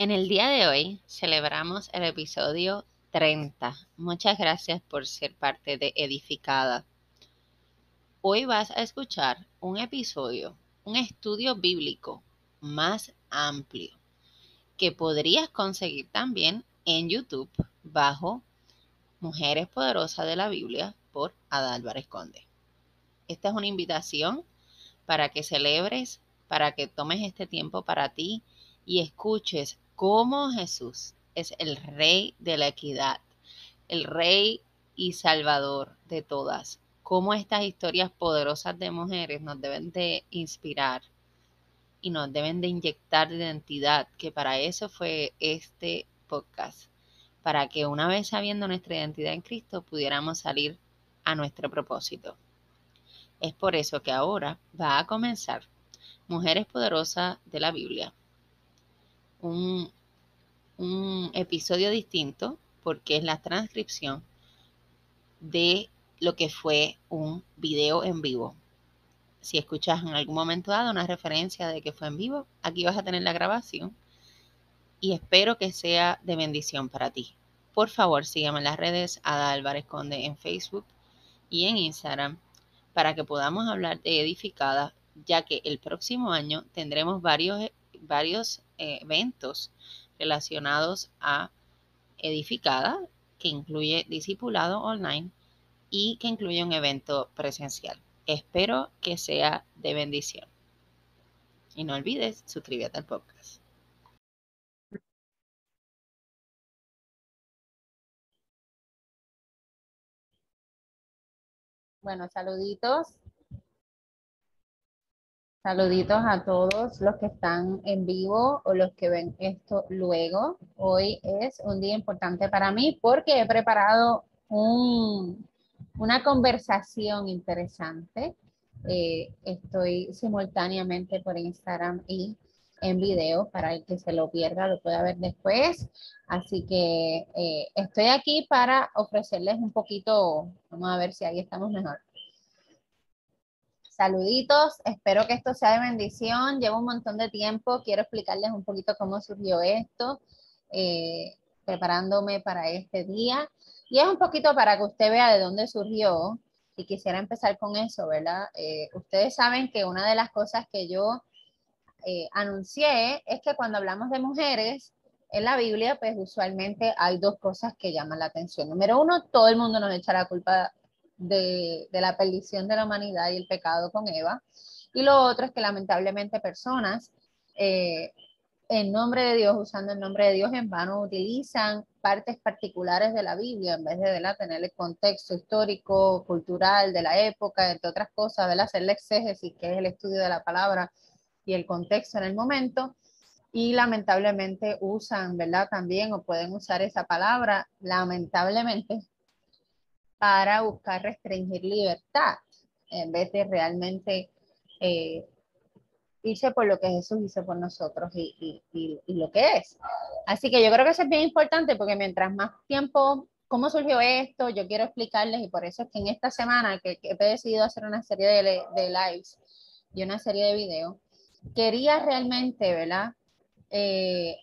En el día de hoy celebramos el episodio 30. Muchas gracias por ser parte de Edificada. Hoy vas a escuchar un episodio, un estudio bíblico más amplio que podrías conseguir también en YouTube bajo Mujeres Poderosas de la Biblia por Adálvarez Conde. Esta es una invitación para que celebres, para que tomes este tiempo para ti y escuches cómo Jesús es el rey de la equidad, el rey y salvador de todas. Cómo estas historias poderosas de mujeres nos deben de inspirar y nos deben de inyectar identidad, que para eso fue este podcast, para que una vez sabiendo nuestra identidad en Cristo pudiéramos salir a nuestro propósito. Es por eso que ahora va a comenzar Mujeres Poderosas de la Biblia, un, episodio distinto porque es la transcripción de lo que fue un video en vivo. Si escuchas en algún momento dado una referencia de que fue en vivo, aquí vas a tener la grabación y espero que sea de bendición para ti. Por favor, sígueme en las redes Ada Álvarez Conde en Facebook y en Instagram para que podamos hablar de edificada, ya que el próximo año tendremos varios, varios eh, eventos relacionados a edificada, que incluye discipulado online y que incluye un evento presencial. Espero que sea de bendición. Y no olvides suscribirte al podcast. Bueno, saluditos Saluditos a todos los que están en vivo o los que ven esto luego. Hoy es un día importante para mí porque he preparado una conversación interesante. Eh, estoy simultáneamente por Instagram y en video para el que se lo pierda, lo pueda ver después. Así que eh, estoy aquí para ofrecerles un poquito, vamos a ver si ahí estamos mejor Saluditos, espero que esto sea de bendición. Llevo un montón de tiempo, quiero explicarles un poquito cómo surgió esto, eh, preparándome para este día. Y es un poquito para que usted vea de dónde surgió. Y quisiera empezar con eso, ¿verdad? Eh, ustedes saben que una de las cosas que yo eh, anuncié es que cuando hablamos de mujeres en la Biblia, pues usualmente hay dos cosas que llaman la atención. Número uno, todo el mundo nos echa la culpa de, la perdición de la humanidad y el pecado con Eva. Y lo otro es que lamentablemente personas, eh, en nombre de Dios, usando el nombre de Dios en vano, utilizan partes particulares de la Biblia en vez de tener el contexto histórico, cultural de la época, entre otras cosas, de hacer la exégesis, que es el estudio de la palabra y el contexto en el momento. Y lamentablemente usan, ¿verdad? También, o pueden usar esa palabra, lamentablemente, para buscar restringir libertad en vez de realmente eh, irse por lo que Jesús hizo por nosotros y, lo que es. Así que yo creo que eso es bien importante porque mientras más tiempo, ¿cómo surgió esto? Yo quiero explicarles y por eso es que en esta semana que, he decidido hacer una serie de, de, lives y una serie de videos, quería realmente, ¿verdad? Eh,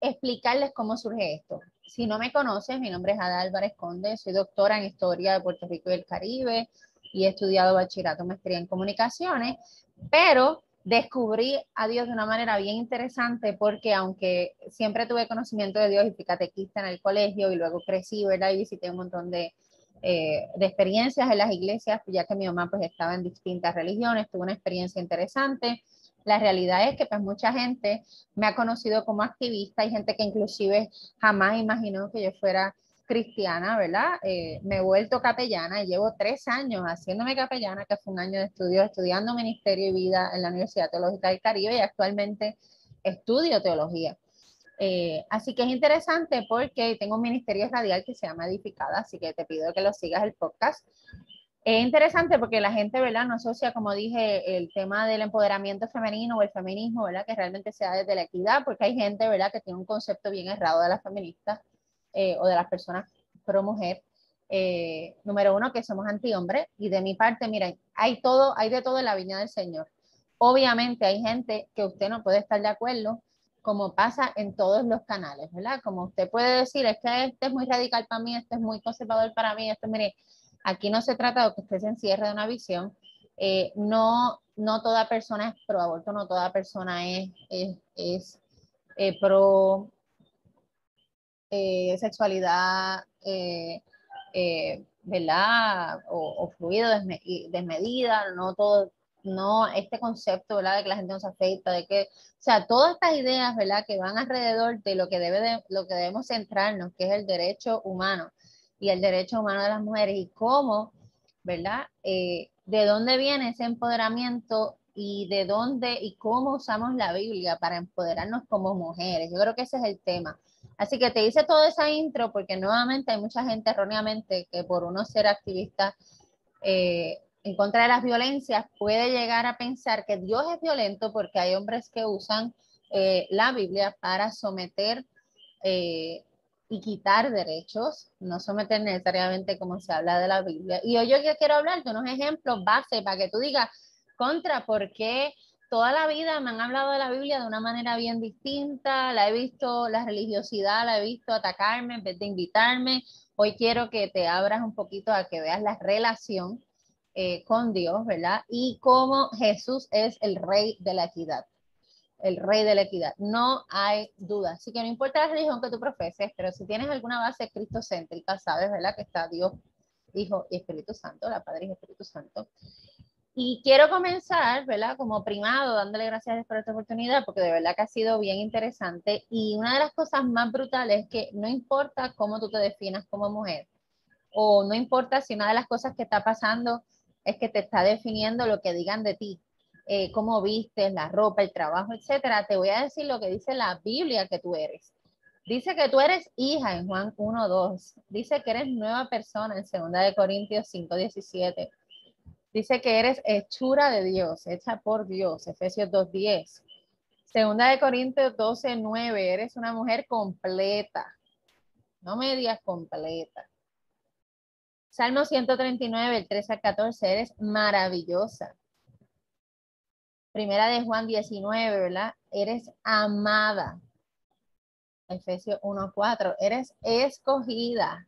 explicarles cómo surge esto si no me conoces, mi nombre es Ada Álvarez Conde, soy doctora en Historia de Puerto Rico y el Caribe y he estudiado bachillerato, maestría en comunicaciones, pero descubrí a Dios de una manera bien interesante porque aunque siempre tuve conocimiento de Dios y fui catequista en el colegio y luego crecí, ¿verdad? Y visité un montón de, eh, de experiencias en las iglesias, ya que mi mamá pues estaba en distintas religiones, tuve una experiencia interesante la realidad es que pues mucha gente me ha conocido como activista, hay gente que inclusive jamás imaginó que yo fuera cristiana, ¿verdad? Eh, me he vuelto capellana y llevo tres años haciéndome capellana, que fue un año de estudio, estudiando Ministerio y Vida en la Universidad Teológica del Caribe y actualmente estudio teología. Eh, así que es interesante porque tengo un ministerio radial que se llama Edificada, así que te pido que lo sigas el podcast. Es interesante porque la gente, ¿verdad? No asocia, como dije, el tema del empoderamiento femenino o el feminismo, ¿verdad? Que realmente sea desde la equidad, porque hay gente, ¿verdad? Que tiene un concepto bien errado de las feministas eh, o de las personas pro mujer. Eh, número uno, que somos anti-hombre. Y de mi parte, miren, hay todo, hay de todo en la viña del Señor. Obviamente hay gente que usted no puede estar de acuerdo como pasa en todos los canales, ¿verdad? Como usted puede decir, es que este es muy radical para mí, este es muy conservador para mí, esto, mire, aquí no se trata de que usted se encierre de una visión, eh, no, no toda persona es pro aborto, no toda persona es, es, eh, pro eh, sexualidad, ¿verdad? O, fluido desmedida, no todo, no este concepto, ¿verdad? De que la gente no se afecta, de que, o sea, todas estas ideas, ¿verdad? Que van alrededor de lo que debe de, lo que debemos centrarnos, que es el derecho humano y el derecho humano de las mujeres y cómo, ¿verdad? Eh, de dónde viene ese empoderamiento y de dónde y cómo usamos la Biblia para empoderarnos como mujeres. Yo creo que ese es el tema. Así que te hice toda esa intro porque nuevamente hay mucha gente erróneamente que por uno ser activista eh, en contra de las violencias puede llegar a pensar que Dios es violento porque hay hombres que usan eh, la Biblia para someter eh, y quitar derechos, no someter necesariamente como se habla de la Biblia. Y hoy yo quiero hablar de unos ejemplos base para que tú digas contra por qué toda la vida me han hablado de la Biblia de una manera bien distinta, la he visto, la religiosidad la he visto atacarme en vez de invitarme. Hoy quiero que te abras un poquito a que veas la relación eh, con Dios, ¿verdad? Y cómo Jesús es el rey de la equidad, el rey de la equidad. No hay duda. Así que no importa la religión que tú profeses, pero si tienes alguna base cristocéntrica, sabes, ¿verdad? Que está Dios, Hijo y Espíritu Santo, la Padre y Espíritu Santo. Y quiero comenzar, ¿verdad? Como primado, dándole gracias por esta oportunidad, porque de verdad que ha sido bien interesante. Y una de las cosas más brutales es que no importa cómo tú te definas como mujer, o no importa si una de las cosas que está pasando es que te está definiendo lo que digan de ti, eh, cómo vistes, la ropa, el trabajo, etcétera. Te voy a decir lo que dice la Biblia que tú eres. Dice que tú eres hija en Juan 1.2. Dice que eres nueva persona en 2 de Corintios 5.17. Dice que eres hechura de Dios, hecha por Dios, Efesios 2.10. Segunda de Corintios 12.9, eres una mujer completa, no medias completa. Salmo 139, el 13 al 14, eres maravillosa. Primera de Juan 19, ¿verdad? Eres amada. Efesios 1.4, eres escogida.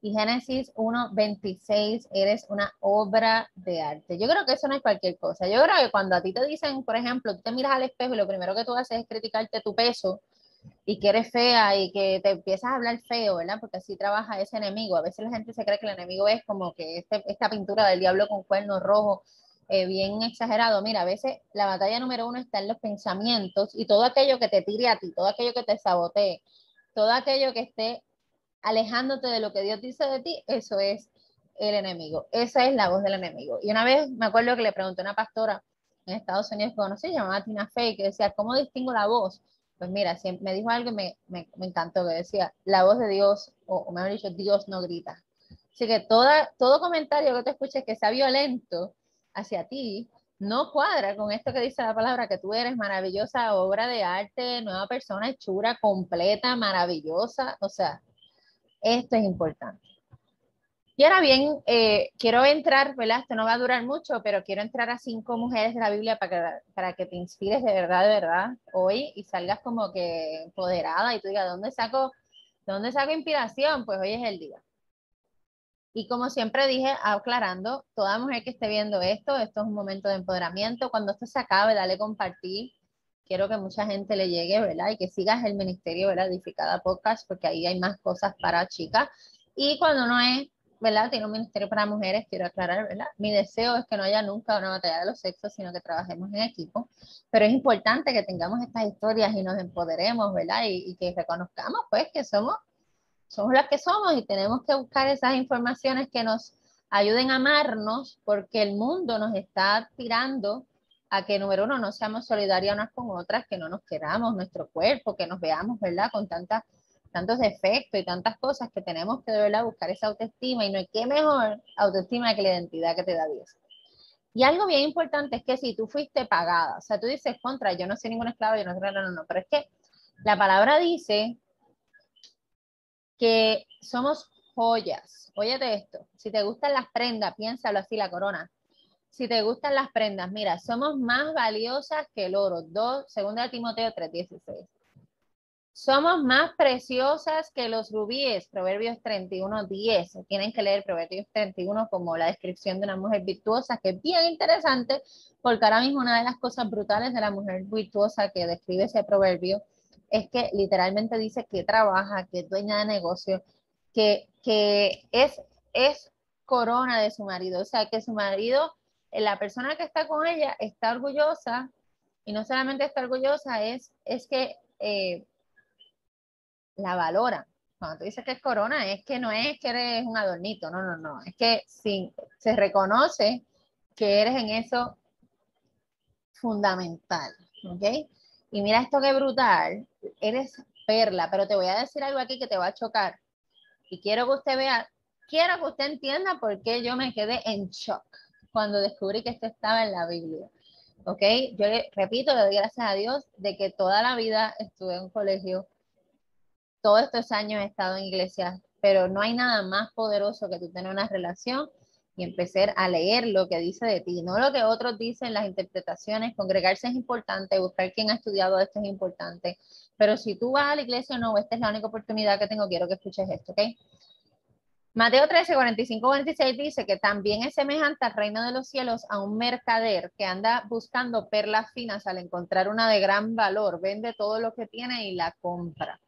Y Génesis 1.26, eres una obra de arte. Yo creo que eso no es cualquier cosa. Yo creo que cuando a ti te dicen, por ejemplo, tú te miras al espejo y lo primero que tú haces es criticarte tu peso, y que eres fea y que te empiezas a hablar feo, ¿verdad? Porque así trabaja ese enemigo. A veces la gente se cree que el enemigo es como que este, esta pintura del diablo con cuernos rojos, eh, bien exagerado. Mira, a veces la batalla número uno está en los pensamientos y todo aquello que te tire a ti, todo aquello que te sabotee, todo aquello que esté alejándote de lo que Dios dice de ti, eso es el enemigo. Esa es la voz del enemigo. Y una vez me acuerdo que le pregunté a una pastora en Estados Unidos que conocí, llamada Tina Fey, que decía, ¿cómo distingo la voz? Pues mira, me dijo algo y me, me, me, encantó, que decía, la voz de Dios, o, mejor dicho, Dios no grita. Así que toda, todo comentario que te escuches que sea violento hacia ti, no cuadra con esto que dice la palabra, que tú eres maravillosa obra de arte, nueva persona, hechura, completa, maravillosa. O sea, esto es importante. Y ahora bien, eh, quiero entrar, ¿verdad? Esto no va a durar mucho, pero quiero entrar a cinco mujeres de la Biblia para que, para que te inspires de verdad, de verdad, hoy y salgas como que empoderada y tú digas, ¿dónde saco, ¿dónde saco inspiración? Pues hoy es el día. Y como siempre dije, aclarando, toda mujer que esté viendo esto, esto es un momento de empoderamiento. Cuando esto se acabe, dale compartir. Quiero que mucha gente le llegue, ¿verdad? Y que sigas el ministerio, ¿verdad? Edificada Podcast, porque ahí hay más cosas para chicas. Y cuando no es ¿verdad? Tiene un ministerio para mujeres, quiero aclarar, ¿verdad? Mi deseo es que no haya nunca una batalla de los sexos, sino que trabajemos en equipo. Pero es importante que tengamos estas historias y nos empoderemos, ¿verdad? Y, que reconozcamos, pues, que somos, somos las que somos y tenemos que buscar esas informaciones que nos ayuden a amarnos, porque el mundo nos está tirando a que, número uno, no seamos solidarias unas con otras, que no nos queramos nuestro cuerpo, que nos veamos, ¿verdad? Con tantas tantos defectos y tantas cosas que tenemos que de verdad buscar esa autoestima y no hay que mejor autoestima que la identidad que te da Dios. Y algo bien importante es que si tú fuiste pagada, o sea, tú dices contra, yo no soy ningún esclavo, yo no soy, no, no, no, pero es que la palabra dice que somos joyas. Óyete esto, si te gustan las prendas, piénsalo así, la corona. Si te gustan las prendas, mira, somos más valiosas que el oro. 2, segunda de Timoteo 3:16. Somos más preciosas que los rubíes, Proverbios 31, 10. Tienen que leer Proverbios 31 como la descripción de una mujer virtuosa, que es bien interesante, porque ahora mismo una de las cosas brutales de la mujer virtuosa que describe ese proverbio es que literalmente dice que trabaja, que es dueña de negocio, que, que es, es corona de su marido, o sea, que su marido, la persona que está con ella, está orgullosa, y no solamente está orgullosa, es, es que... Eh, la valora. Cuando tú dices que es corona, es que no es que eres un adornito, no, no, no. Es que si se reconoce que eres en eso fundamental, ¿ok? Y mira esto que brutal, eres perla, pero te voy a decir algo aquí que te va a chocar. Y quiero que usted vea, quiero que usted entienda por qué yo me quedé en shock cuando descubrí que esto estaba en la Biblia. ¿Ok? Yo repito, le doy gracias a Dios de que toda la vida estuve en un colegio todos estos años he estado en iglesias, pero no hay nada más poderoso que tú tener una relación y empezar a leer lo que dice de ti, no lo que otros dicen, las interpretaciones, congregarse es importante, buscar quién ha estudiado esto es importante, pero si tú vas a la iglesia no, esta es la única oportunidad que tengo, quiero que escuches esto, ¿ok? Mateo 13, 45, 46 dice que también es semejante al reino de los cielos a un mercader que anda buscando perlas finas al encontrar una de gran valor, vende todo lo que tiene y la compra.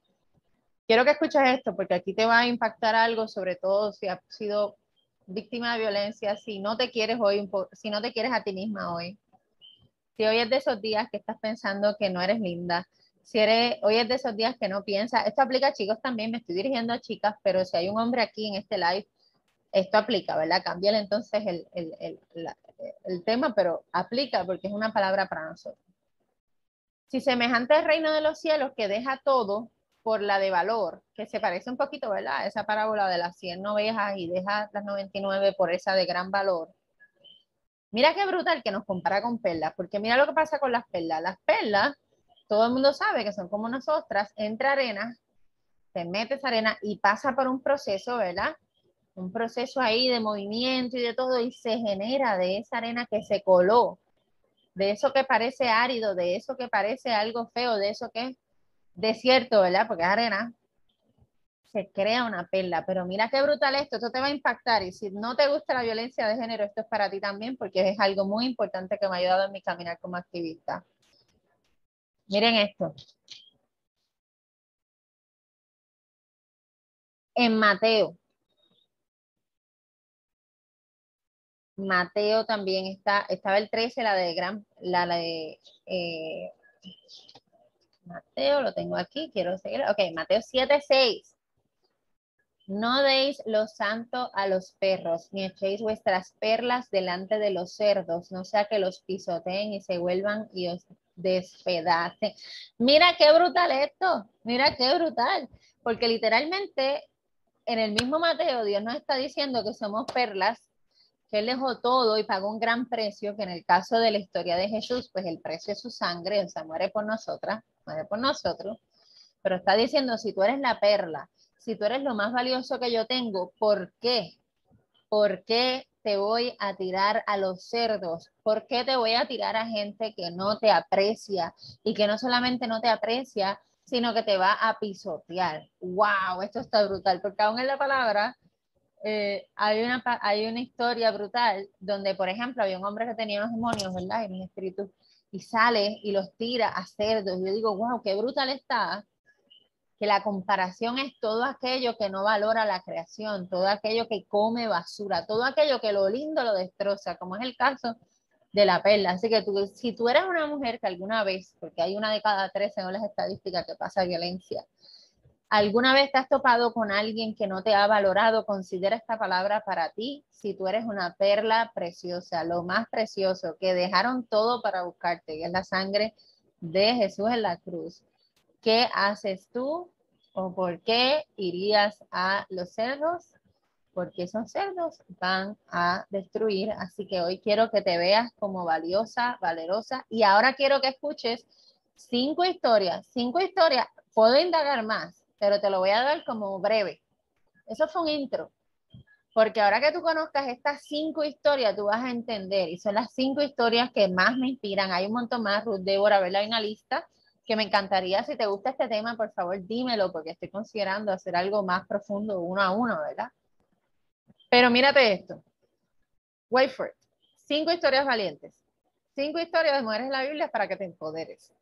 Quiero que escuches esto porque aquí te va a impactar algo, sobre todo si has sido víctima de violencia, si no te quieres hoy, si no te quieres a ti misma hoy. Si hoy es de esos días que estás pensando que no eres linda, si eres, hoy es de esos días que no piensas, esto aplica a chicos también, me estoy dirigiendo a chicas, pero si hay un hombre aquí en este live, esto aplica, ¿verdad? Cámbiale entonces el, el, el, el tema, pero aplica porque es una palabra para nosotros. Si semejante al reino de los cielos que deja todo por la de valor, que se parece un poquito, ¿verdad? Esa parábola de las 100 ovejas y deja las 99 por esa de gran valor. Mira qué brutal que nos compara con perlas, porque mira lo que pasa con las perlas. Las perlas, todo el mundo sabe que son como nosotras, entra arena, te metes arena y pasa por un proceso, ¿verdad? Un proceso ahí de movimiento y de todo, y se genera de esa arena que se coló, de eso que parece árido, de eso que parece algo feo, de eso que desierto, ¿verdad? Porque es arena, se crea una perla. Pero mira qué brutal esto, esto te va a impactar. Y si no te gusta la violencia de género, esto es para ti también, porque es algo muy importante que me ha ayudado en mi caminar como activista. Miren esto. En Mateo. Mateo también está, estaba el 13, la de gran, la, de eh, Mateo, lo tengo aquí, quiero seguir. Ok, Mateo 7, 6. No deis lo santo a los perros, ni echéis vuestras perlas delante de los cerdos, no sea que los pisoteen y se vuelvan y os despedacen. Mira qué brutal esto, mira qué brutal, porque literalmente en el mismo Mateo Dios nos está diciendo que somos perlas que él dejó todo y pagó un gran precio, que en el caso de la historia de Jesús, pues el precio es su sangre, o sea, muere por nosotras, muere por nosotros, pero está diciendo, si tú eres la perla, si tú eres lo más valioso que yo tengo, ¿por qué? ¿Por qué te voy a tirar a los cerdos? ¿Por qué te voy a tirar a gente que no te aprecia y que no solamente no te aprecia, sino que te va a pisotear? ¡Wow! Esto está brutal, porque aún en la palabra eh, hay, una, hay una historia brutal donde, por ejemplo, había un hombre que tenía unos demonios, ¿verdad? En mis espíritus, y sale y los tira a cerdos. Yo digo, wow, qué brutal está, que la comparación es todo aquello que no valora la creación, todo aquello que come basura, todo aquello que lo lindo lo destroza, como es el caso de la perla. Así que tú, si tú eres una mujer que alguna vez, porque hay una de cada tres según las estadísticas que pasa violencia, ¿Alguna vez te has topado con alguien que no te ha valorado? Considera esta palabra para ti. Si tú eres una perla preciosa, lo más precioso, que dejaron todo para buscarte, que es la sangre de Jesús en la cruz. ¿Qué haces tú o por qué irías a los cerdos? Porque esos cerdos van a destruir. Así que hoy quiero que te veas como valiosa, valerosa. Y ahora quiero que escuches cinco historias. Cinco historias. Puedo indagar más pero te lo voy a dar como breve. Eso fue un intro. Porque ahora que tú conozcas estas cinco historias, tú vas a entender, y son las cinco historias que más me inspiran. Hay un montón más, Ruth Débora, ¿verdad? Hay una lista que me encantaría, si te gusta este tema, por favor dímelo, porque estoy considerando hacer algo más profundo uno a uno, ¿verdad? Pero mírate esto. Wait for it. Cinco historias valientes. Cinco historias de mujeres en la Biblia para que te empoderes.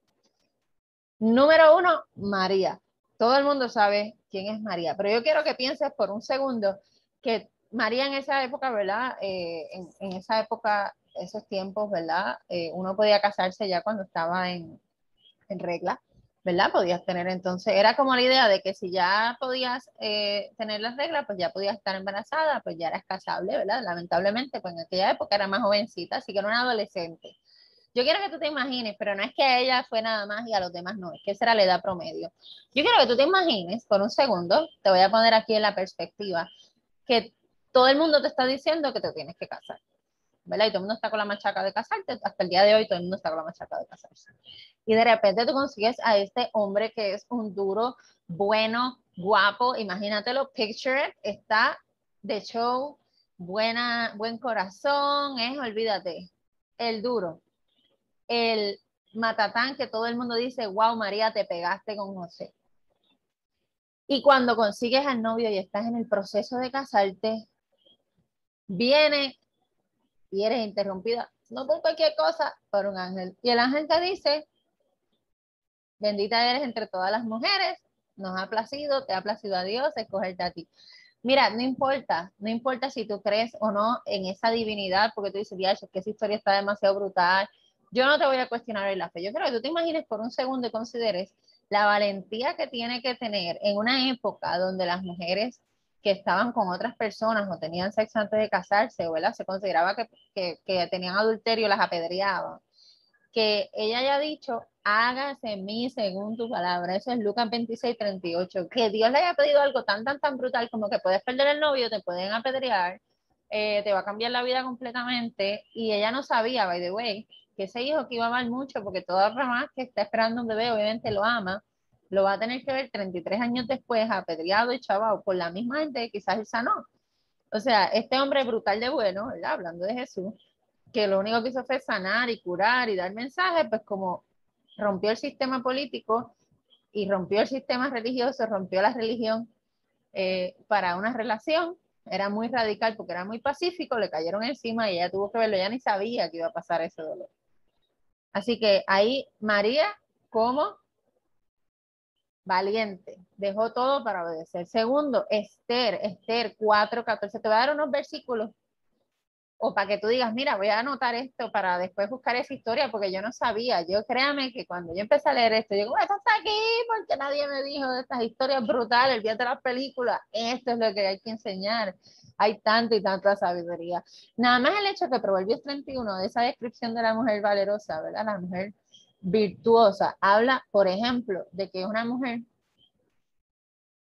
Número uno, María. Todo el mundo sabe quién es María, pero yo quiero que pienses por un segundo que María en esa época, ¿verdad? Eh, en, esa época, esos tiempos, ¿verdad? Eh, uno podía casarse ya cuando estaba en, en regla, ¿verdad? Podías tener entonces, era como la idea de que si ya podías eh, tener las reglas, pues ya podías estar embarazada, pues ya eras casable, ¿verdad? Lamentablemente, pues en aquella época era más jovencita, así que era una adolescente. Yo quiero que tú te imagines, pero no es que a ella fue nada más y a los demás no, es que esa era la edad promedio. Yo quiero que tú te imagines, por un segundo, te voy a poner aquí en la perspectiva, que todo el mundo te está diciendo que te tienes que casar. ¿verdad? Y todo el mundo está con la machaca de casarte, hasta el día de hoy todo el mundo está con la machaca de casarse. Y de repente tú consigues a este hombre que es un duro, bueno, guapo, imagínatelo, picture está de show, buena, buen corazón, es, olvídate, el duro, el matatán que todo el mundo dice, wow, María, te pegaste con José. Y cuando consigues al novio y estás en el proceso de casarte, viene y eres interrumpida, no por cualquier cosa, por un ángel. Y el ángel te dice, bendita eres entre todas las mujeres, nos ha placido, te ha placido a Dios escogerte a ti. Mira, no importa, no importa si tú crees o no en esa divinidad, porque tú dices, es que esa historia está demasiado brutal. Yo no te voy a cuestionar en la fe. Yo creo que tú te imagines por un segundo y consideres la valentía que tiene que tener en una época donde las mujeres que estaban con otras personas o tenían sexo antes de casarse, ¿verdad? Se consideraba que, que, que tenían adulterio, las apedreaban. Que ella haya dicho, hágase en mí según tu palabra. Eso es Lucas 26, 38. Que Dios le haya pedido algo tan, tan, tan brutal como que puedes perder el novio, te pueden apedrear, eh, te va a cambiar la vida completamente. Y ella no sabía, by the way, que ese hijo que iba a amar mucho, porque toda mamá que está esperando un bebé obviamente lo ama, lo va a tener que ver 33 años después, apedreado y chavado por la misma gente que quizás él sanó. O sea, este hombre brutal de bueno, ¿verdad? Hablando de Jesús, que lo único que hizo fue sanar y curar y dar mensajes, pues como rompió el sistema político y rompió el sistema religioso, rompió la religión eh, para una relación, era muy radical porque era muy pacífico, le cayeron encima y ella tuvo que verlo, ella ni sabía que iba a pasar ese dolor. Así que ahí María, como valiente, dejó todo para obedecer. Segundo, Esther, Esther 4.14. Te voy a dar unos versículos o para que tú digas, mira, voy a anotar esto para después buscar esa historia, porque yo no sabía. Yo créame que cuando yo empecé a leer esto, yo digo, esto está aquí porque nadie me dijo de estas historias brutales, el día de las películas. Esto es lo que hay que enseñar. Hay tanto y tanta sabiduría. Nada más el hecho que Proverbios 31, de esa descripción de la mujer valerosa, ¿verdad? La mujer virtuosa. Habla, por ejemplo, de que es una mujer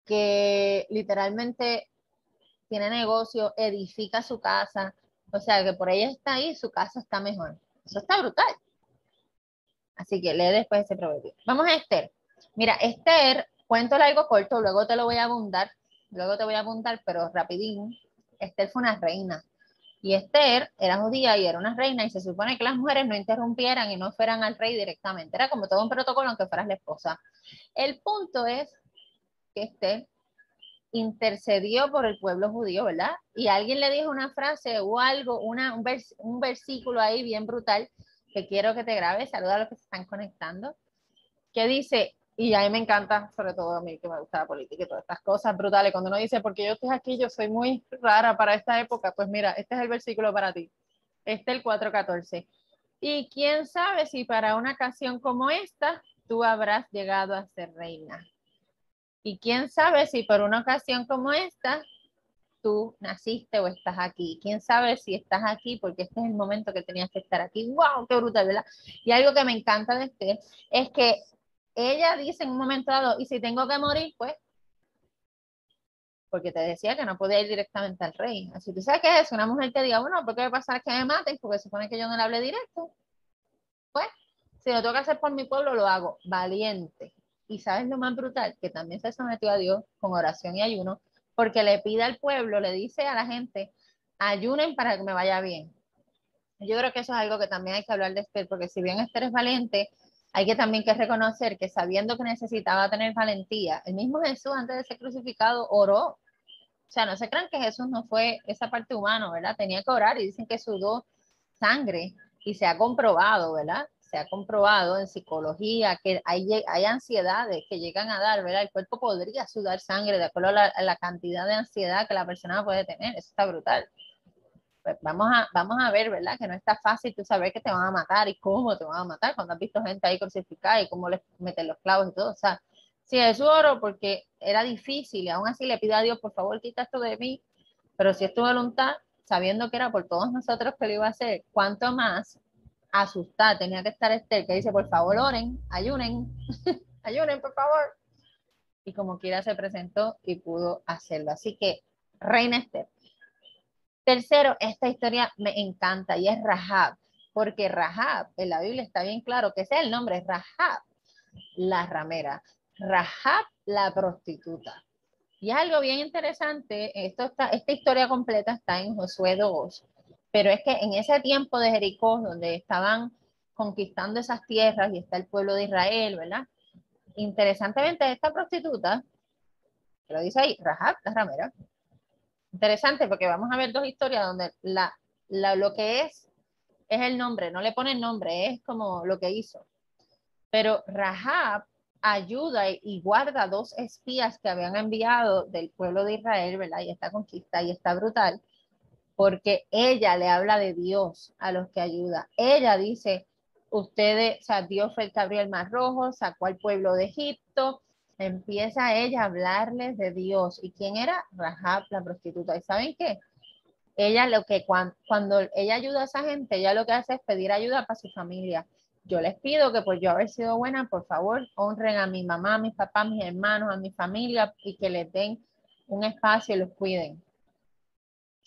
que literalmente tiene negocio, edifica su casa, o sea que por ella está ahí, su casa está mejor. Eso está brutal. Así que lee después ese proverbio. Vamos a Esther. Mira, Esther, cuento algo corto, luego te lo voy a abundar, luego te voy a abundar, pero rapidín. Esther fue una reina. Y Esther era judía y era una reina y se supone que las mujeres no interrumpieran y no fueran al rey directamente. Era como todo un protocolo aunque fueras la esposa. El punto es que Esther intercedió por el pueblo judío, ¿verdad? Y alguien le dijo una frase o algo, una, un, un versículo ahí bien brutal que quiero que te grabes. Saluda a los que se están conectando. Que dice, y a mí me encanta, sobre todo a mí que me gusta la política y todas estas cosas brutales. Cuando uno dice, porque yo estoy aquí, yo soy muy rara para esta época, pues mira, este es el versículo para ti. Este es el 4.14. Y quién sabe si para una ocasión como esta, tú habrás llegado a ser reina. Y quién sabe si por una ocasión como esta, tú naciste o estás aquí. Quién sabe si estás aquí porque este es el momento que tenías que estar aquí. ¡Wow! ¡Qué brutal, ¿verdad? Y algo que me encanta de este es que ella dice en un momento dado, y si tengo que morir, pues, porque te decía que no podía ir directamente al rey. Así tú sabes que es una mujer que diga, bueno, ¿por qué va a pasar que me maten? Porque supone que yo no le hable directo. Pues, si lo tengo que hacer por mi pueblo, lo hago valiente. Y sabes lo más brutal, que también se sometió a Dios con oración y ayuno, porque le pide al pueblo, le dice a la gente, ayunen para que me vaya bien. Yo creo que eso es algo que también hay que hablar de Esther, porque si bien Esther es valiente, hay que también que reconocer que sabiendo que necesitaba tener valentía, el mismo Jesús antes de ser crucificado oró. O sea, no se crean que Jesús no fue esa parte humana, ¿verdad? Tenía que orar y dicen que sudó sangre y se ha comprobado, ¿verdad? Se ha comprobado en psicología que hay, hay ansiedades que llegan a dar, ¿verdad? El cuerpo podría sudar sangre de acuerdo a la, a la cantidad de ansiedad que la persona puede tener. Eso está brutal. Pues, vamos a, vamos a ver, ¿verdad? Que no está fácil tú saber que te van a matar y cómo te van a matar cuando has visto gente ahí crucificada y cómo les meten los clavos y todo. O sea, si es oro porque era difícil y aún así le pido a Dios, por favor, quita esto de mí, pero si es tu voluntad, sabiendo que era por todos nosotros que lo iba a hacer, cuánto más asustar tenía que estar Esther, que dice, por favor, oren, ayunen, ayunen, por favor. Y como quiera se presentó y pudo hacerlo. Así que, Reina Esther, Tercero, esta historia me encanta y es Rahab, porque Rahab, en la Biblia está bien claro que es el nombre, Rahab, la ramera, Rahab, la prostituta. Y algo bien interesante, esta historia completa está en Josué 2, pero es que en ese tiempo de Jericó, donde estaban conquistando esas tierras y está el pueblo de Israel, ¿verdad? Interesantemente, esta prostituta, lo dice ahí, Rahab, la ramera, Interesante porque vamos a ver dos historias donde la, lo que es es el nombre, no le ponen nombre, es como lo que hizo. Pero Rahab ayuda y guarda dos espías que habían enviado del pueblo de Israel, ¿verdad? Y esta conquista y está brutal, porque ella le habla de Dios a los que ayuda. Ella dice, ustedes, o sea, Dios fue el que abrió rojo, sacó al pueblo de Egipto, empieza ella a hablarles de Dios. ¿Y quién era? Rahab, la prostituta. ¿Y saben qué? Ella lo que cuando, cuando ella ayuda a esa gente, ella lo que hace es pedir ayuda para su familia. Yo les pido que por yo haber sido buena, por favor, honren a mi mamá, a mis papás, a mis hermanos, a mi familia y que les den un espacio y los cuiden.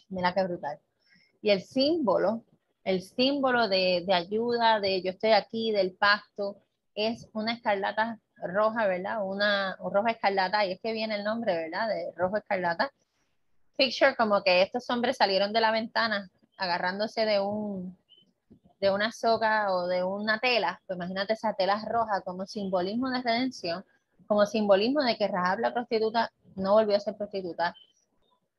Mira qué brutal. Y el símbolo, el símbolo de, de ayuda, de yo estoy aquí, del pacto, es una escarlata roja, ¿verdad? Una roja escarlata, y es que viene el nombre, ¿verdad? De rojo escarlata. Picture como que estos hombres salieron de la ventana agarrándose de un de una soga o de una tela, pues imagínate esa tela roja como simbolismo de redención, como simbolismo de que Rahab la prostituta no volvió a ser prostituta.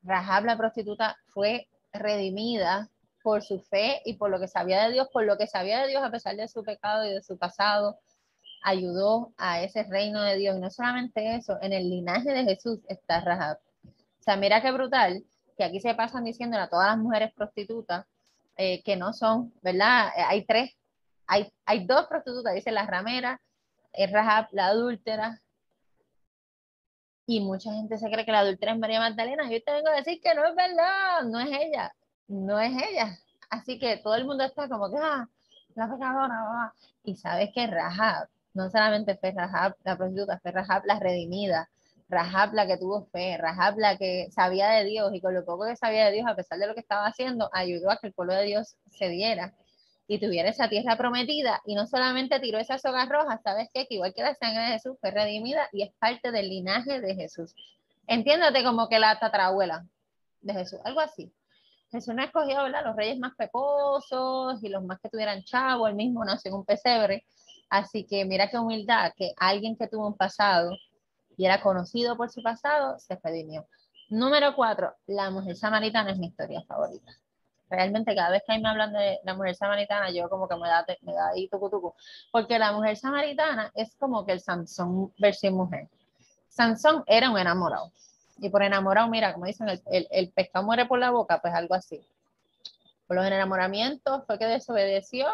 Rahab la prostituta fue redimida por su fe y por lo que sabía de Dios, por lo que sabía de Dios a pesar de su pecado y de su pasado, ayudó a ese reino de Dios. Y no solamente eso, en el linaje de Jesús está Rahab. O sea, mira qué brutal que aquí se pasan diciendo a todas las mujeres prostitutas eh, que no son, ¿verdad? Eh, hay tres, hay, hay dos prostitutas, dice la ramera, es Rahab, la adúltera. Y mucha gente se cree que la adúltera es María Magdalena. Yo te vengo a decir que no es verdad, no es ella, no es ella. Así que todo el mundo está como que, ah, la pecadora, y sabes que Rahab no solamente fue Rahab la prostituta, fue Rahab la redimida, Rahab la que tuvo fe, Rahab la que sabía de Dios y con lo poco que sabía de Dios, a pesar de lo que estaba haciendo, ayudó a que el pueblo de Dios se diera y tuviera esa tierra prometida y no solamente tiró esa soga roja, ¿sabes qué? Que igual que la sangre de Jesús fue redimida y es parte del linaje de Jesús. Entiéndate como que la tatarabuela de Jesús, algo así. Jesús no escogió, ¿verdad? Los reyes más pecosos y los más que tuvieran chavo, el mismo nació en un pesebre, Así que mira qué humildad que alguien que tuvo un pasado y era conocido por su pasado se redimió. Número cuatro, la mujer samaritana es mi historia favorita. Realmente cada vez que me hablan de la mujer samaritana, yo como que me da, me da ahí tucu, tucu. Porque la mujer samaritana es como que el Sansón versión mujer. Sansón era un enamorado. Y por enamorado, mira, como dicen, el, el, el pescado muere por la boca, pues algo así. Por los enamoramientos fue que desobedeció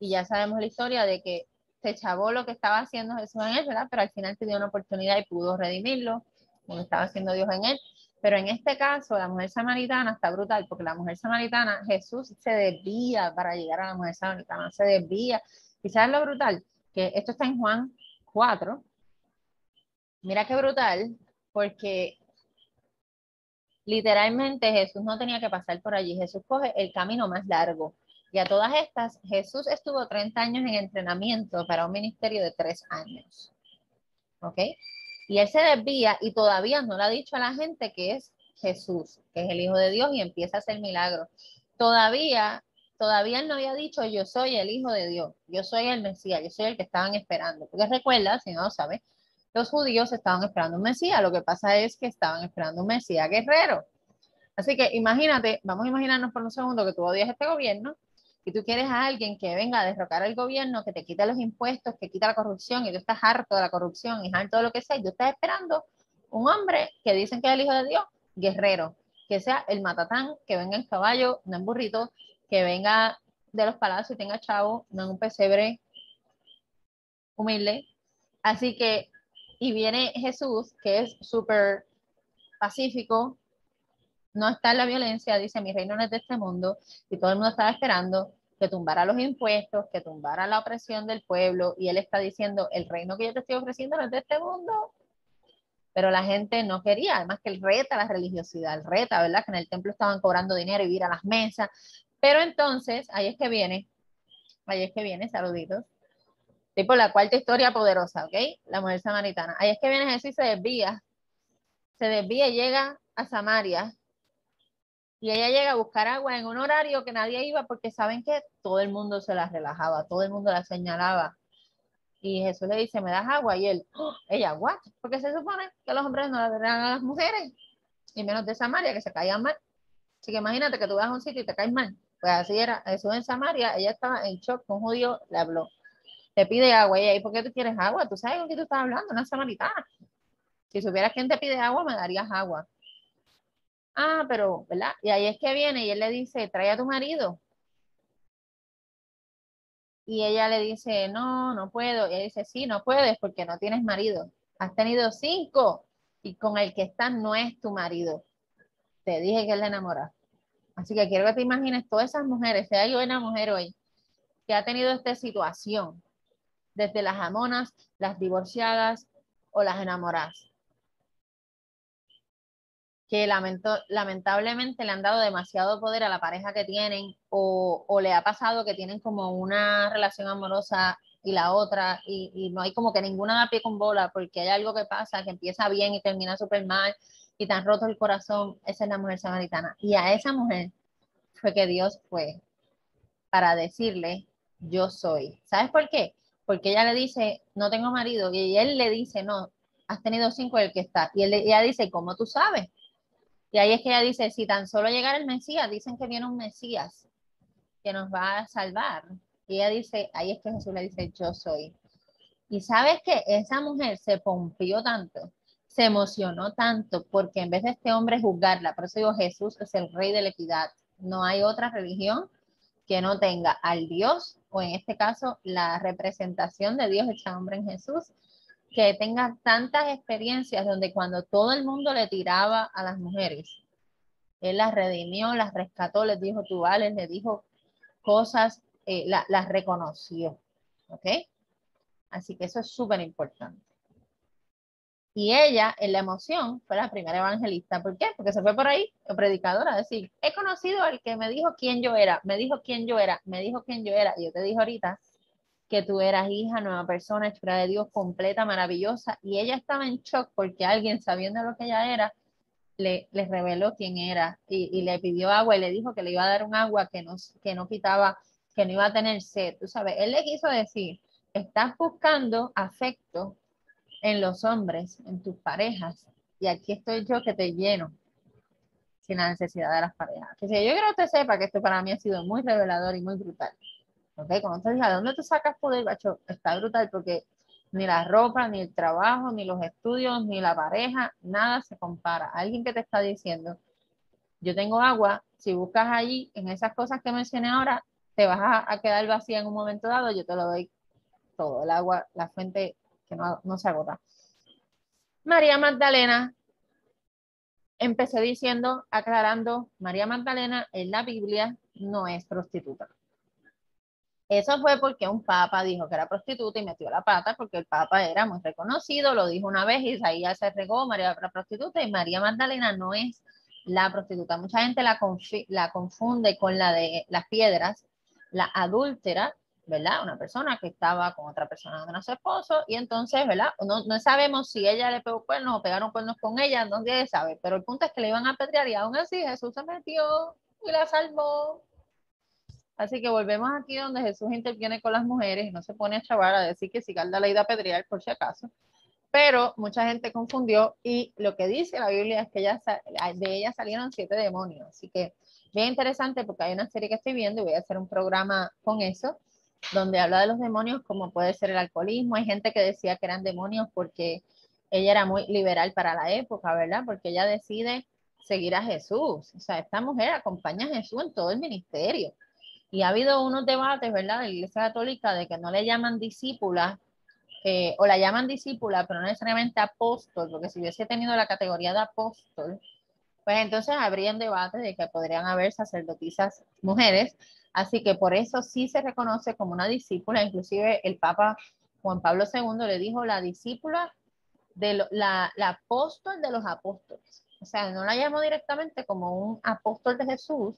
y ya sabemos la historia de que se chavó lo que estaba haciendo Jesús en él, ¿verdad? Pero al final dio una oportunidad y pudo redimirlo, como estaba haciendo Dios en él. Pero en este caso, la mujer samaritana está brutal, porque la mujer samaritana, Jesús se desvía para llegar a la mujer samaritana, se desvía. ¿Y lo brutal? Que esto está en Juan 4. Mira qué brutal, porque literalmente Jesús no tenía que pasar por allí. Jesús coge el camino más largo. Y a todas estas, Jesús estuvo 30 años en entrenamiento para un ministerio de tres años. ¿Ok? Y él se desvía y todavía no le ha dicho a la gente que es Jesús, que es el Hijo de Dios y empieza a hacer milagros. Todavía todavía él no había dicho yo soy el Hijo de Dios, yo soy el Mesías, yo soy el que estaban esperando. Porque recuerda, si no lo sabes, los judíos estaban esperando un Mesías, lo que pasa es que estaban esperando un Mesías guerrero. Así que imagínate, vamos a imaginarnos por un segundo que tú odias este gobierno y tú quieres a alguien que venga a derrocar el gobierno, que te quite los impuestos, que quita la corrupción y tú estás harto de la corrupción y harto de lo que sea y tú estás esperando un hombre que dicen que es el Hijo de Dios, guerrero, que sea el matatán, que venga en caballo, no en burrito, que venga de los palacios y tenga chavo, no en un pesebre humilde. Así que y viene Jesús, que es súper pacífico, no está la violencia, dice, mi reino no es de este mundo, y todo el mundo estaba esperando que tumbara los impuestos, que tumbara la opresión del pueblo, y él está diciendo, el reino que yo te estoy ofreciendo no es de este mundo, pero la gente no quería, además que él reta la religiosidad, el reta, ¿verdad? Que en el templo estaban cobrando dinero y ir a las mesas, pero entonces, ahí es que viene, ahí es que viene, saluditos, Tipo la cuarta historia poderosa, ¿ok? La mujer samaritana. Ahí es que viene Jesús y se desvía. Se desvía y llega a Samaria. Y ella llega a buscar agua en un horario que nadie iba porque saben que todo el mundo se la relajaba, todo el mundo la señalaba. Y Jesús le dice, ¿me das agua? Y él, oh, ella, ¿what? Porque se supone que los hombres no la dan a las mujeres. Y menos de Samaria, que se caían mal. Así que imagínate que tú vas a un sitio y te caes mal. Pues así era Jesús en Samaria, ella estaba en shock, un judío le habló te pide agua y ahí, ¿por qué tú quieres agua? Tú sabes con quién tú estás hablando, una samaritana. Si supieras quién te pide agua, me darías agua. Ah, pero, ¿verdad? Y ahí es que viene y él le dice, trae a tu marido. Y ella le dice, no, no puedo. Y él dice, sí, no puedes porque no tienes marido. Has tenido cinco y con el que estás no es tu marido. Te dije que él le enamora. Así que quiero que te imagines todas esas mujeres, si hay una mujer hoy que ha tenido esta situación, desde las amonas, las divorciadas o las enamoradas, que lamentablemente le han dado demasiado poder a la pareja que tienen o, o, le ha pasado que tienen como una relación amorosa y la otra y, y, no hay como que ninguna da pie con bola porque hay algo que pasa que empieza bien y termina súper mal y tan roto el corazón, esa es la mujer samaritana. Y a esa mujer fue que Dios fue para decirle, yo soy. ¿Sabes por qué? porque ella le dice, no tengo marido, y él le dice, no, has tenido cinco el que está. Y él, ella dice, ¿cómo tú sabes? Y ahí es que ella dice, si tan solo llegara el Mesías, dicen que viene un Mesías que nos va a salvar. Y ella dice, ahí es que Jesús le dice, yo soy. Y sabes que esa mujer se pompió tanto, se emocionó tanto, porque en vez de este hombre juzgarla, por eso digo, Jesús es el rey de la equidad. No hay otra religión que no tenga al Dios, o en este caso la representación de Dios hecha hombre en Jesús, que tenga tantas experiencias donde cuando todo el mundo le tiraba a las mujeres, Él las redimió, las rescató, les dijo tú vales, les dijo cosas, eh, las reconoció. ¿Ok? Así que eso es súper importante. Y ella, en la emoción, fue la primera evangelista. ¿Por qué? Porque se fue por ahí, predicadora, a decir, he conocido al que me dijo quién yo era, me dijo quién yo era, me dijo quién yo era. Y yo te dije ahorita que tú eras hija, nueva persona, hechura de Dios, completa, maravillosa. Y ella estaba en shock porque alguien, sabiendo lo que ella era, le, le reveló quién era y, y, le pidió agua y le dijo que le iba a dar un agua que no, que no quitaba, que no iba a tener sed. Tú sabes, él le quiso decir, estás buscando afecto en los hombres, en tus parejas. Y aquí estoy yo que te lleno sin la necesidad de las parejas. Que si yo quiero que usted sepa que esto para mí ha sido muy revelador y muy brutal. Cuando te ¿de dónde tú sacas poder, bacho? Está brutal porque ni la ropa, ni el trabajo, ni los estudios, ni la pareja, nada se compara. Alguien que te está diciendo, yo tengo agua, si buscas allí, en esas cosas que mencioné ahora, te vas a, a quedar vacía en un momento dado, yo te lo doy todo, el agua, la fuente que no, se agota. María Magdalena empecé diciendo, aclarando, María Magdalena en la Biblia no es prostituta. Eso fue porque un papa dijo que era prostituta y metió la pata porque el papa era muy reconocido, lo dijo una vez y ahí ya se regó, María era prostituta y María Magdalena no es la prostituta. Mucha gente la, la confunde con la de las piedras, la adúltera, ¿verdad? Una persona que estaba con otra persona de su esposo y entonces, ¿verdad? No, no, sabemos si ella le pegó cuernos o pegaron cuernos con ella, no se sabe, pero el punto es que le iban a apedrear y aún así Jesús se metió y la salvó. Así que volvemos aquí donde Jesús interviene con las mujeres y no se pone a chavar a decir que siga la ley de apedrear por si acaso. Pero mucha gente confundió y lo que dice la Biblia es que de ella salieron siete demonios. Así que bien interesante porque hay una serie que estoy viendo y voy a hacer un programa con eso, donde habla de los demonios como puede ser el alcoholismo. Hay gente que decía que eran demonios porque ella era muy liberal para la época, ¿verdad? Porque ella decide seguir a Jesús. O sea, esta mujer acompaña a Jesús en todo el ministerio. Y ha habido unos debates, ¿verdad? De la Iglesia Católica de que no le llaman discípula eh, o la llaman discípula, pero no necesariamente apóstol, porque si hubiese tenido la categoría de apóstol, pues entonces habría un debate de que podrían haber sacerdotisas mujeres. Así que por eso sí se reconoce como una discípula. Inclusive el Papa Juan Pablo II le dijo la discípula de la, la apóstol de los apóstoles. O sea, no la llamó directamente como un apóstol de Jesús,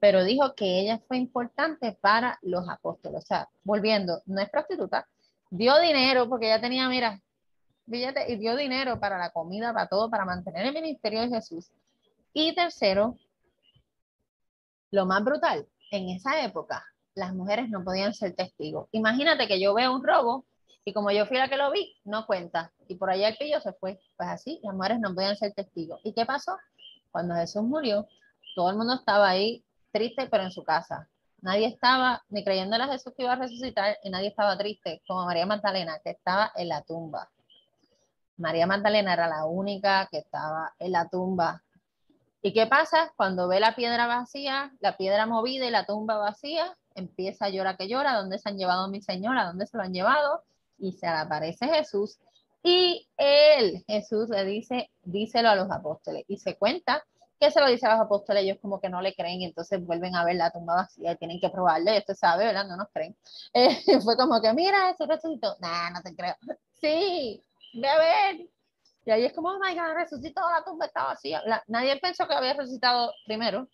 pero dijo que ella fue importante para los apóstoles. O sea, volviendo, no es prostituta, dio dinero porque ella tenía, mira, billete y dio dinero para la comida, para todo, para mantener el ministerio de Jesús. Y tercero, lo más brutal, en esa época las mujeres no podían ser testigos. Imagínate que yo veo un robo y como yo fui la que lo vi, no cuenta. Y por allá el pillo se fue. Pues así, las mujeres no podían ser testigos. ¿Y qué pasó? Cuando Jesús murió, todo el mundo estaba ahí triste, pero en su casa. Nadie estaba ni creyendo a Jesús que iba a resucitar y nadie estaba triste, como María Magdalena, que estaba en la tumba. María Magdalena era la única que estaba en la tumba. ¿Y qué pasa? Cuando ve la piedra vacía, la piedra movida y la tumba vacía, empieza a llorar que llora, ¿dónde se han llevado a mi señora? ¿Dónde se lo han llevado? Y se le aparece Jesús y él, Jesús, le dice, díselo a los apóstoles. Y se cuenta que se lo dice a los apóstoles, ellos como que no le creen y entonces vuelven a ver la tumba vacía y tienen que probarle, esto sabe, ¿verdad? No nos creen. Eh, fue como que, mira, eso resucitó. Nah, no te creo. Sí, ve a ver. Y ahí es como, oh my God, resucitó, la tumba está vacía. nadie pensó que había resucitado primero,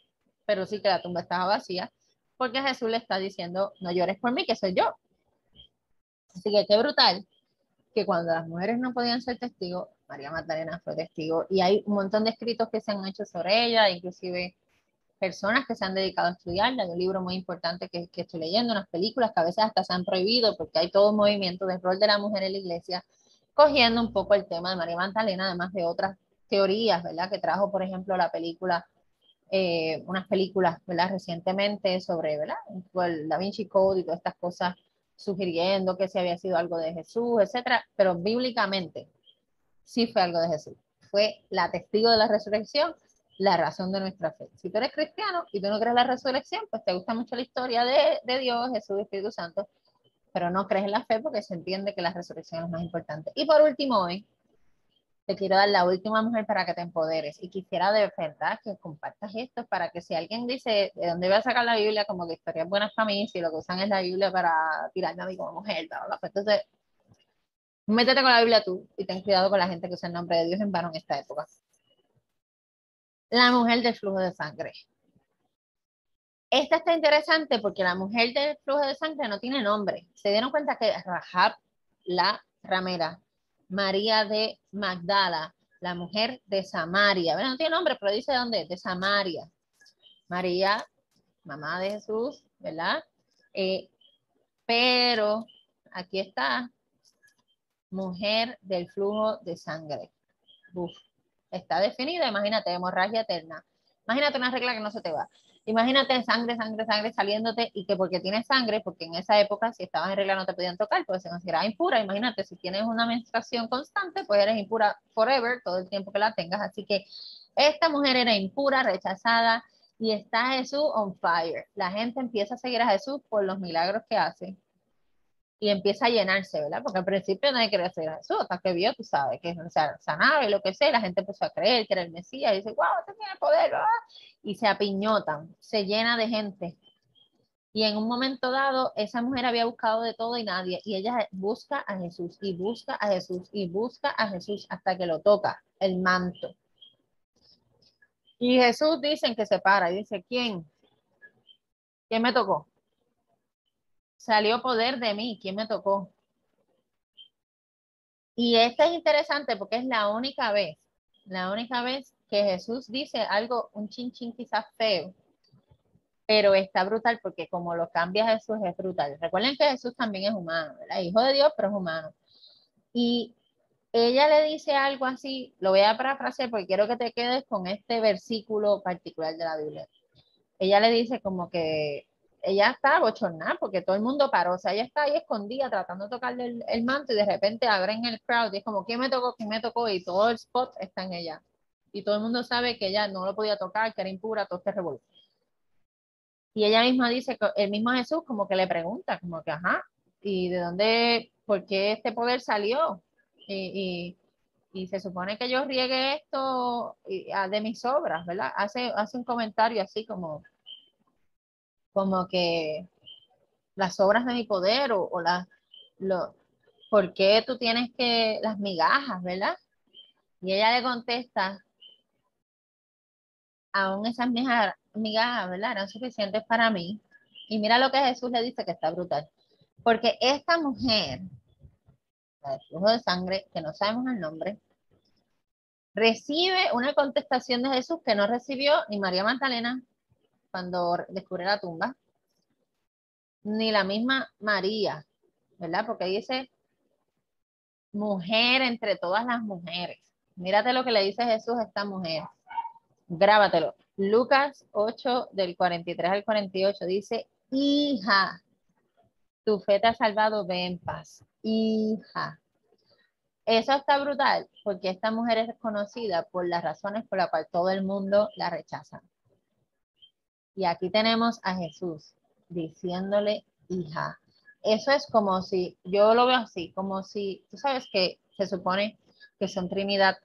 pero sí que la tumba estaba vacía, porque Jesús le está diciendo, no llores por mí, que soy yo. Así que qué brutal que cuando las mujeres no podían ser testigos, María Magdalena fue testigo. Y hay un montón de escritos que se han hecho sobre ella, inclusive personas que se han dedicado a estudiarla. Hay un libro muy importante que, que estoy leyendo, unas películas que a veces hasta se han prohibido porque hay todo un movimiento del rol de la mujer en la iglesia, cogiendo un poco el tema de María Magdalena, además de otras teorías, ¿verdad? Que trajo, por ejemplo, la película, eh, unas películas, ¿verdad? Recientemente sobre, ¿verdad? El Da Vinci Code y todas estas cosas sugiriendo que si había sido algo de Jesús, etcétera, pero bíblicamente sí fue algo de Jesús. Fue la testigo de la resurrección, la razón de nuestra fe. Si tú eres cristiano y tú no crees la resurrección, pues te gusta mucho la historia de, de Dios, Jesús Espíritu Santo, pero no crees en la fe porque se entiende que la resurrección es más importante. Y por último, hoy te quiero dar la última mujer para que te empoderes. Y quisiera de verdad que compartas esto para que si alguien dice de dónde voy a sacar la Biblia, como que historias buenas para mí, si lo que usan es la Biblia para tirarme a mí como mujer, pues entonces métete con la Biblia tú y ten cuidado con la gente que usa el nombre de Dios en vano en esta época. La mujer del flujo de sangre. Esta está interesante porque la mujer del flujo de sangre no tiene nombre. Se dieron cuenta que Rahab, la ramera, María de Magdala, la mujer de Samaria. Bueno, no tiene nombre, pero dice dónde, de Samaria. María, mamá de Jesús, ¿verdad? Eh, pero aquí está, mujer del flujo de sangre. Está definida, imagínate, hemorragia eterna. Imagínate una regla que no se te va. Imagínate sangre, sangre, sangre saliéndote y que porque tienes sangre, porque en esa época si estabas en regla no te podían tocar, pues se consideraba impura. Imagínate, si tienes una menstruación constante, pues eres impura forever, todo el tiempo que la tengas. Así que esta mujer era impura, rechazada y está Jesús on fire. La gente empieza a seguir a Jesús por los milagros que hace y empieza a llenarse, ¿verdad? Porque al principio nadie quería seguir Jesús, hasta que vio, tú sabes, que o sea, sanaba y lo que sea, la gente empezó a creer que era el Mesías y dice, wow, este tiene poder, ¿verdad? y se apiñotan, se llena de gente. Y en un momento dado, esa mujer había buscado de todo y nadie, y ella busca a Jesús, y busca a Jesús, y busca a Jesús hasta que lo toca, el manto. Y Jesús dicen que se para, y dice, ¿quién? ¿Quién me tocó? Salió poder de mí, ¿quién me tocó? Y esta es interesante porque es la única vez, la única vez que Jesús dice algo, un chin chin quizás feo, pero está brutal porque como lo cambia Jesús es brutal. Recuerden que Jesús también es humano, ¿verdad? Hijo de Dios, pero es humano. Y ella le dice algo así, lo voy a parafrasear porque quiero que te quedes con este versículo particular de la Biblia. Ella le dice como que ella está bochornada porque todo el mundo paró, o sea, ella está ahí escondida tratando de tocarle el, manto y de repente abren el crowd y es como, ¿quién me tocó? ¿quién me tocó? Y todo el spot está en ella. Y todo el mundo sabe que ella no lo podía tocar, que era impura, todo este revuelto. Y ella misma dice, el mismo Jesús como que le pregunta, como que, ajá, ¿y de dónde, por qué este poder salió? Y, y, se supone que yo riegue esto ah, de mis obras, ¿verdad? Hace, hace un comentario así como, como que las obras de mi poder o, o las, lo, ¿por qué tú tienes que, las migajas, ¿verdad? Y ella le contesta, aún esas migajas, ¿verdad? Eran suficientes para mí. Y mira lo que Jesús le dice que está brutal. Porque esta mujer, la flujo de sangre, que no sabemos el nombre, recibe una contestación de Jesús que no recibió ni María Magdalena cuando descubre la tumba, ni la misma María, ¿verdad? Porque dice mujer entre todas las mujeres. Mírate lo que le dice Jesús a esta mujer. Grábatelo. Lucas 8 del 43 al 48 dice, hija, tu fe te ha salvado, ve en paz. Hija. Eso está brutal porque esta mujer es conocida por las razones por las cuales todo el mundo la rechaza. Y aquí tenemos a Jesús diciéndole hija. Eso es como si, yo lo veo así, como si, tú sabes que se supone que son Trinidad,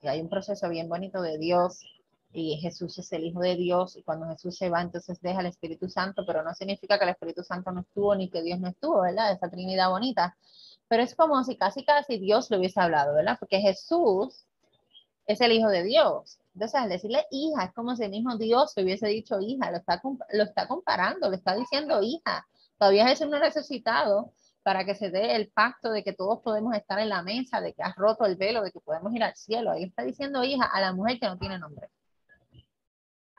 y hay un proceso bien bonito de Dios, y Jesús es el Hijo de Dios y cuando Jesús se va entonces deja el Espíritu Santo, pero no significa que el Espíritu Santo no estuvo ni que Dios no estuvo, ¿verdad? Esa Trinidad bonita. Pero es como si casi casi Dios le hubiese hablado, ¿verdad? Porque Jesús es el Hijo de Dios. Entonces al decirle hija, es como si el mismo Dios le hubiese dicho hija, lo está, lo está comparando, le está diciendo hija. Todavía Jesús no resucitado para que se dé el pacto de que todos podemos estar en la mesa, de que has roto el velo, de que podemos ir al cielo. Ahí está diciendo hija a la mujer que no tiene nombre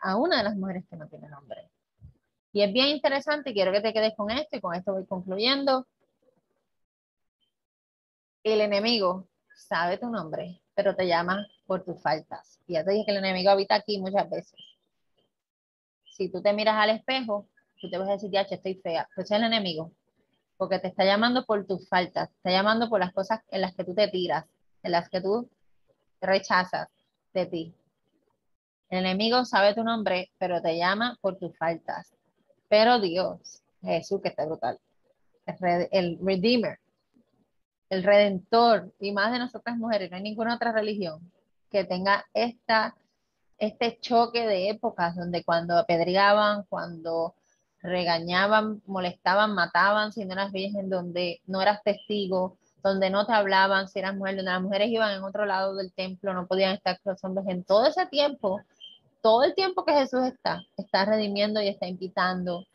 a una de las mujeres que no tiene nombre. Y es bien interesante, quiero que te quedes con esto y con esto voy concluyendo. El enemigo sabe tu nombre, pero te llama por tus faltas. Y ya te dije que el enemigo habita aquí muchas veces. Si tú te miras al espejo, tú te vas a decir, ya, estoy fea. Pues es el enemigo, porque te está llamando por tus faltas, te está llamando por las cosas en las que tú te tiras, en las que tú rechazas de ti. El enemigo sabe tu nombre, pero te llama por tus faltas. Pero Dios, Jesús, que está brutal, el Redeemer, el Redentor, y más de nosotras mujeres, no hay ninguna otra religión que tenga esta, este choque de épocas donde cuando apedreaban, cuando regañaban, molestaban, mataban si no eras virgen, donde no eras testigo, donde no te hablaban si eras mujer, donde las mujeres iban en otro lado del templo, no podían estar con los hombres. En todo ese tiempo, todo el tiempo que Jesús está, está redimiendo y está invitando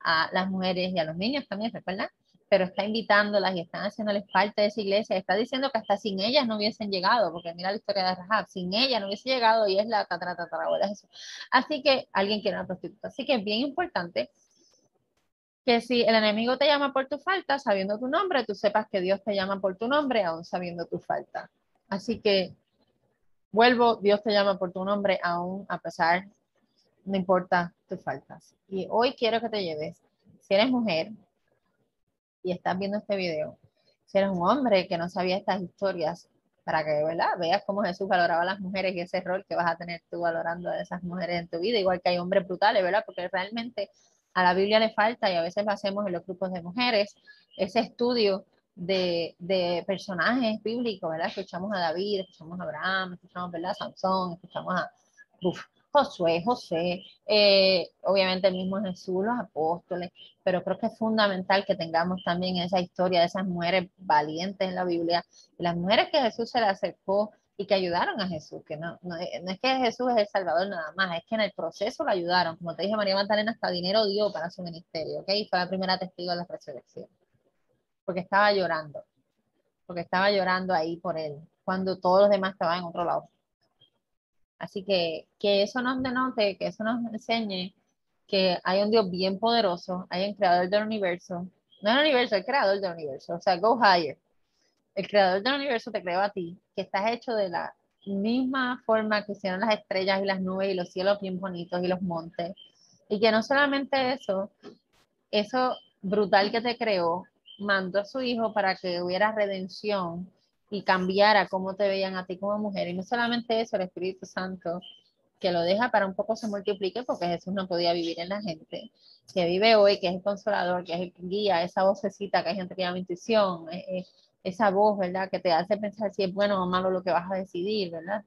a las mujeres y a los niños también, ¿recuerdan? Pero está invitándolas y están haciéndoles parte de esa iglesia. Está diciendo que hasta sin ellas no hubiesen llegado, porque mira la historia de Rahab, sin ella no hubiese llegado y es la tataratatarabuela Jesús. Así que alguien quiere una prostituta. Así que es bien importante que si el enemigo te llama por tu falta, sabiendo tu nombre, tú sepas que Dios te llama por tu nombre, aún sabiendo tu falta. Así que Vuelvo, Dios te llama por tu nombre aún a pesar, no importa tus faltas. Y hoy quiero que te lleves, si eres mujer y estás viendo este video, si eres un hombre que no sabía estas historias, para que ¿verdad? veas cómo Jesús valoraba a las mujeres y ese rol que vas a tener tú valorando a esas mujeres en tu vida, igual que hay hombres brutales, ¿verdad? Porque realmente a la Biblia le falta y a veces lo hacemos en los grupos de mujeres, ese estudio de, de, personajes bíblicos, ¿verdad? Escuchamos a David, escuchamos a Abraham, escuchamos, ¿verdad? Sansón, escuchamos a Josué, José, eh, obviamente el mismo Jesús, los apóstoles, pero creo que es fundamental que tengamos también esa historia de esas mujeres valientes en la Biblia, las mujeres que Jesús se le acercó y que ayudaron a Jesús, que no, no, no, es que Jesús es el Salvador nada más, es que en el proceso lo ayudaron, como te dije, María Magdalena hasta dinero dio para su ministerio, ¿ok? Y fue la primera testigo de la resurrección porque estaba llorando, porque estaba llorando ahí por él, cuando todos los demás estaban en otro lado. Así que que eso nos denote, que eso nos enseñe que hay un Dios bien poderoso, hay un creador del universo, no el universo, el creador del universo, o sea, go higher. El creador del universo te creó a ti, que estás hecho de la misma forma que hicieron las estrellas y las nubes y los cielos bien bonitos y los montes. Y que no solamente eso, eso brutal que te creó, mandó a su hijo para que hubiera redención y cambiara cómo te veían a ti como mujer. Y no solamente eso, el Espíritu Santo, que lo deja para un poco se multiplique, porque Jesús no podía vivir en la gente, que vive hoy, que es el consolador, que es el guía, esa vocecita que hay gente que llama intuición, esa voz, ¿verdad? Que te hace pensar si es bueno o malo lo que vas a decidir, ¿verdad?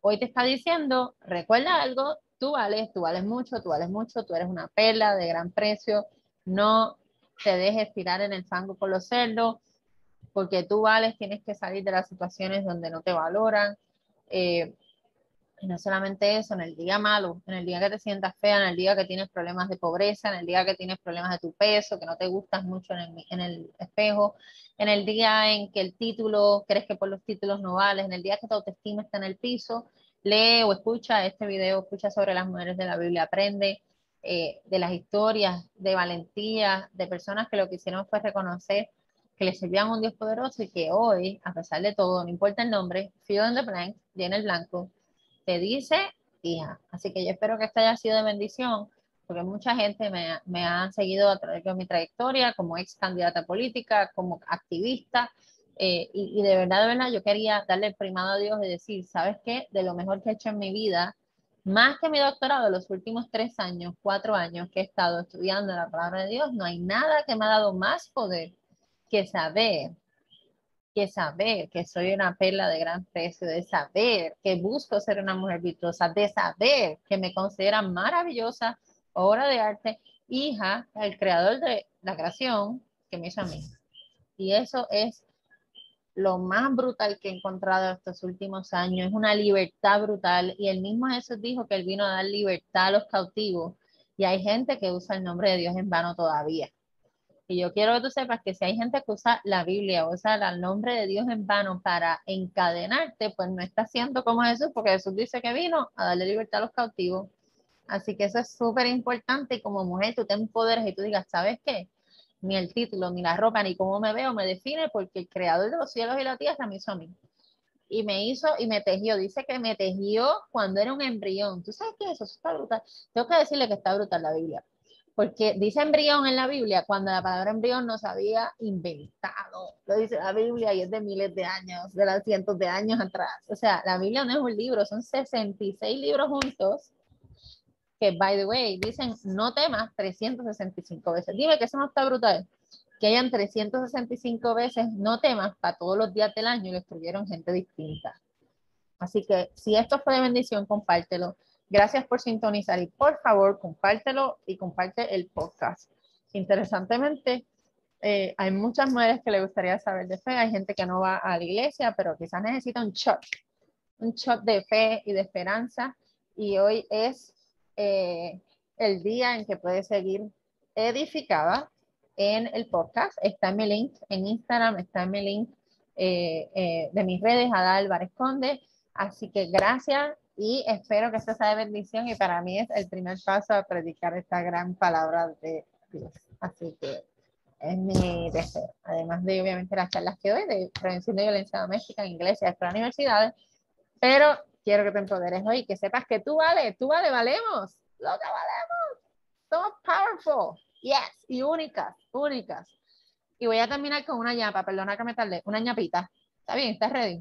Hoy te está diciendo, recuerda algo, tú vales, tú vales mucho, tú vales mucho, tú eres una perla de gran precio, no te dejes tirar en el fango con los cerdos, porque tú vales, tienes que salir de las situaciones donde no te valoran. Eh, y no solamente eso, en el día malo, en el día que te sientas fea, en el día que tienes problemas de pobreza, en el día que tienes problemas de tu peso, que no te gustas mucho en el, en el espejo, en el día en que el título, crees que por los títulos no vales, en el día que tu autoestima está en el piso, lee o escucha este video, escucha sobre las mujeres de la Biblia, aprende eh, de las historias de valentía, de personas que lo que hicieron fue reconocer que le servían a un Dios poderoso y que hoy, a pesar de todo, no importa el nombre, fill in the blank, llena el blanco, te dice hija. Así que yo espero que esto haya sido de bendición, porque mucha gente me, me ha seguido a través de mi trayectoria como ex candidata política, como activista, eh, y, y, de verdad, de verdad, yo quería darle el primado a Dios y decir, ¿sabes qué? De lo mejor que he hecho en mi vida, más que mi doctorado, los últimos tres años, cuatro años que he estado estudiando la palabra de Dios, no hay nada que me ha dado más poder que saber, que saber que soy una perla de gran precio, de saber que busco ser una mujer virtuosa, de saber que me consideran maravillosa, obra de arte, hija, el creador de la creación que me hizo a mí. Y eso es lo más brutal que he encontrado estos últimos años, es una libertad brutal. Y el mismo Jesús dijo que él vino a dar libertad a los cautivos. Y hay gente que usa el nombre de Dios en vano todavía. Yo quiero que tú sepas que si hay gente que usa la Biblia o usa el nombre de Dios en vano para encadenarte, pues no está haciendo como Jesús, porque Jesús dice que vino a darle libertad a los cautivos. Así que eso es súper importante y como mujer tú te empoderes y tú digas, ¿sabes qué? ni el título, ni la ropa, ni cómo me veo me define porque el creador de los cielos y la tierra me hizo a mí. Y me hizo y me tejió. Dice que me tejió cuando era un embrión. ¿Tú sabes qué es eso? Eso está brutal. Tengo que decirle que está brutal la Biblia. Porque dice embrión en la Biblia cuando la palabra embrión no se había inventado. Lo dice la Biblia y es de miles de años, de los cientos de años atrás. O sea, la Biblia no es un libro, son 66 libros juntos que, by the way, dicen no temas 365 veces. Dime que eso no está brutal. Que hayan 365 veces no temas para todos los días del año y lo escribieron gente distinta. Así que si esto fue de bendición, compártelo. Gracias por sintonizar y por favor, compártelo y comparte el podcast. Interesantemente, eh, hay muchas mujeres que le gustaría saber de fe. Hay gente que no va a la iglesia, pero quizás necesita un shot, un shot de fe y de esperanza. Y hoy es eh, el día en que puedes seguir edificada en el podcast. Está en mi link en Instagram, está en mi link eh, eh, de mis redes, Ada Álvarez Conde. Así que gracias y espero que esto sea de bendición y para mí es el primer paso a predicar esta gran palabra de Dios. Así que es mi deseo. Además de, obviamente, las charlas que doy de prevención de violencia doméstica en iglesias, para universidades, pero quiero que te empoderes hoy, que sepas que tú vales, tú vales, valemos, lo que valemos. Somos powerful, yes, y únicas, únicas. Y voy a terminar con una ñapa, perdona que me tarde, una ñapita. ¿Está bien? ¿Estás ready?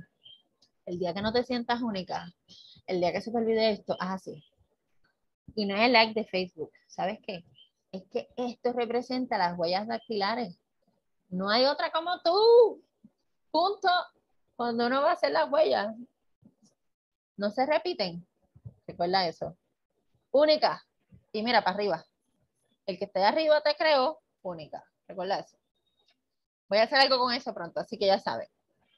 El día que no te sientas única, el día que se te olvide esto, haz así. Y no es el like de Facebook, ¿sabes qué? Es que esto representa las huellas dactilares. No hay otra como tú. Punto. Cuando uno va a hacer las huellas, no se repiten. Recuerda eso. Única. Y mira para arriba. El que esté arriba te creo, única. Recuerda eso. Voy a hacer algo con eso pronto, así que ya sabes.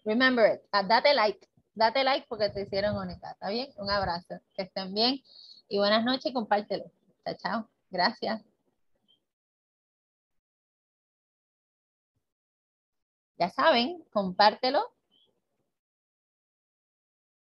Remember it. Date like. Date like porque te hicieron única. ¿Está bien? Un abrazo. Que estén bien. Y buenas noches y compártelo. Chao, chao. Gracias. Ya saben, compártelo